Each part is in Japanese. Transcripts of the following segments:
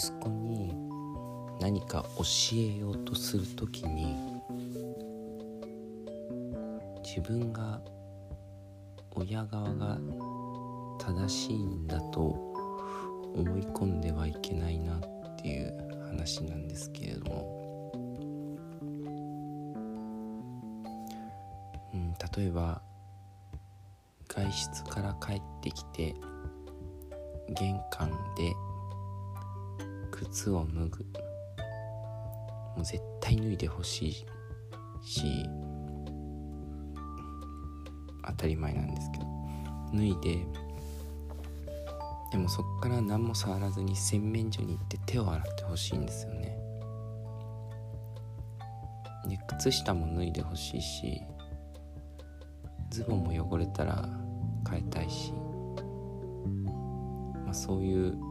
息子に何か教えようとする時に自分が親側が正しいんだと思い込んではいけないなっていう話なんですけれども、うん、例えば外出から帰ってきて玄関で靴を脱ぐ。もう絶対脱いでほしいし当たり前なんですけど。脱いででもそっから何も触らずに洗面所に行って手を洗ってほしいんですよね。で靴下も脱いでほしいしズボンも汚れたら変えたいし、まあ、そういう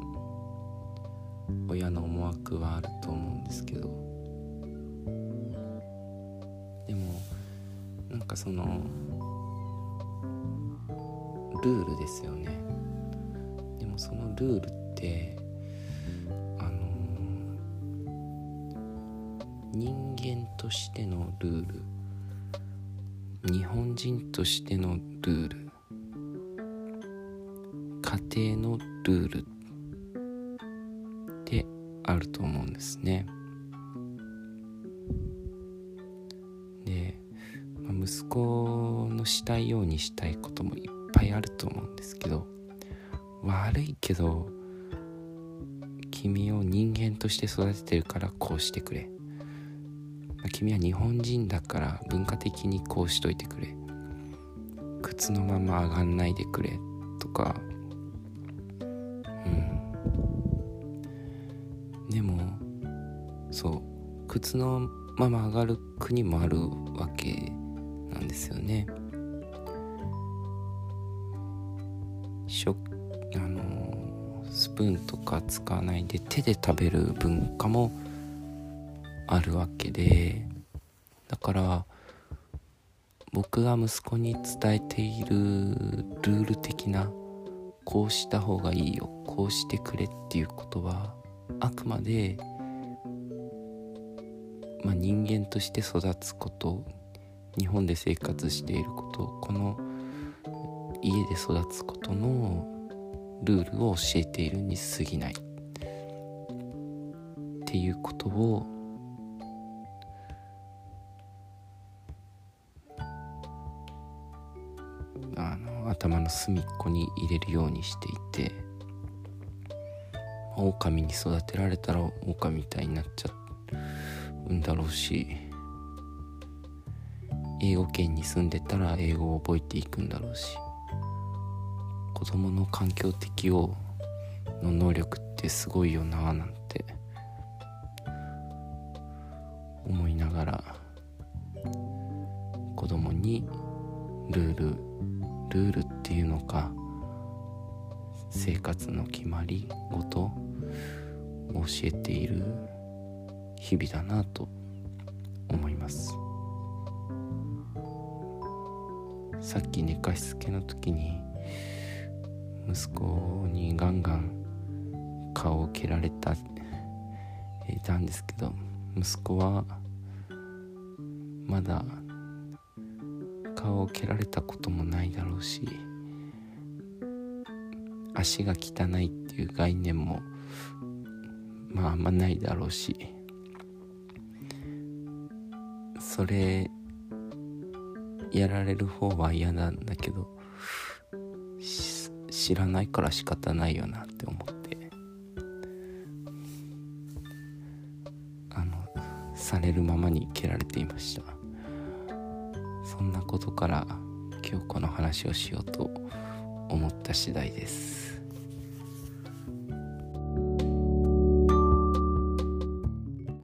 親の思惑はあると思うんですけど。でもなんかそのルールですよね。でもそのルールってあの人間としてのルール日本人としてのルール家庭のルールってであると思うんですね。で、まあ、息子のしたいようにしたいこともいっぱいあると思うんですけど悪いけど君を人間として育ててるからこうしてくれ。君は日本人だから文化的にこうしといてくれ。靴のまま上がんないでくれとかそう。靴のまま上がる国もあるわけなんですよね。食あのスプーンとか使わないで手で食べる文化もあるわけで。だから僕が息子に伝えているルール的なこうした方がいいよこうしてくれっていうことはあくまで、まあ、人間として育つこと日本で生活していることこの家で育つことのルールを教えているに過ぎない。っていうことをあの頭の隅っこに入れるようにしていて狼に育てられたら狼みたいになっちゃうんだろうし英語圏に住んでたら英語を覚えていくんだろうし子供の環境適応の能力ってすごいよななんて思いながら子供にルールルールっていうのか生活の決まりごとを教えている日々だなと思います。さっき寝かしつけの時に息子にガンガン顔を蹴られたいたんですけど息子はまだ顔を蹴られたこともないだろうし足が汚いっていう概念もまああんまないだろうしそれやられる方は嫌なんだけど知らないから仕方ないよなって思って。あのされるままに蹴られていました。そんなことから今日この話をしようと思った次第です。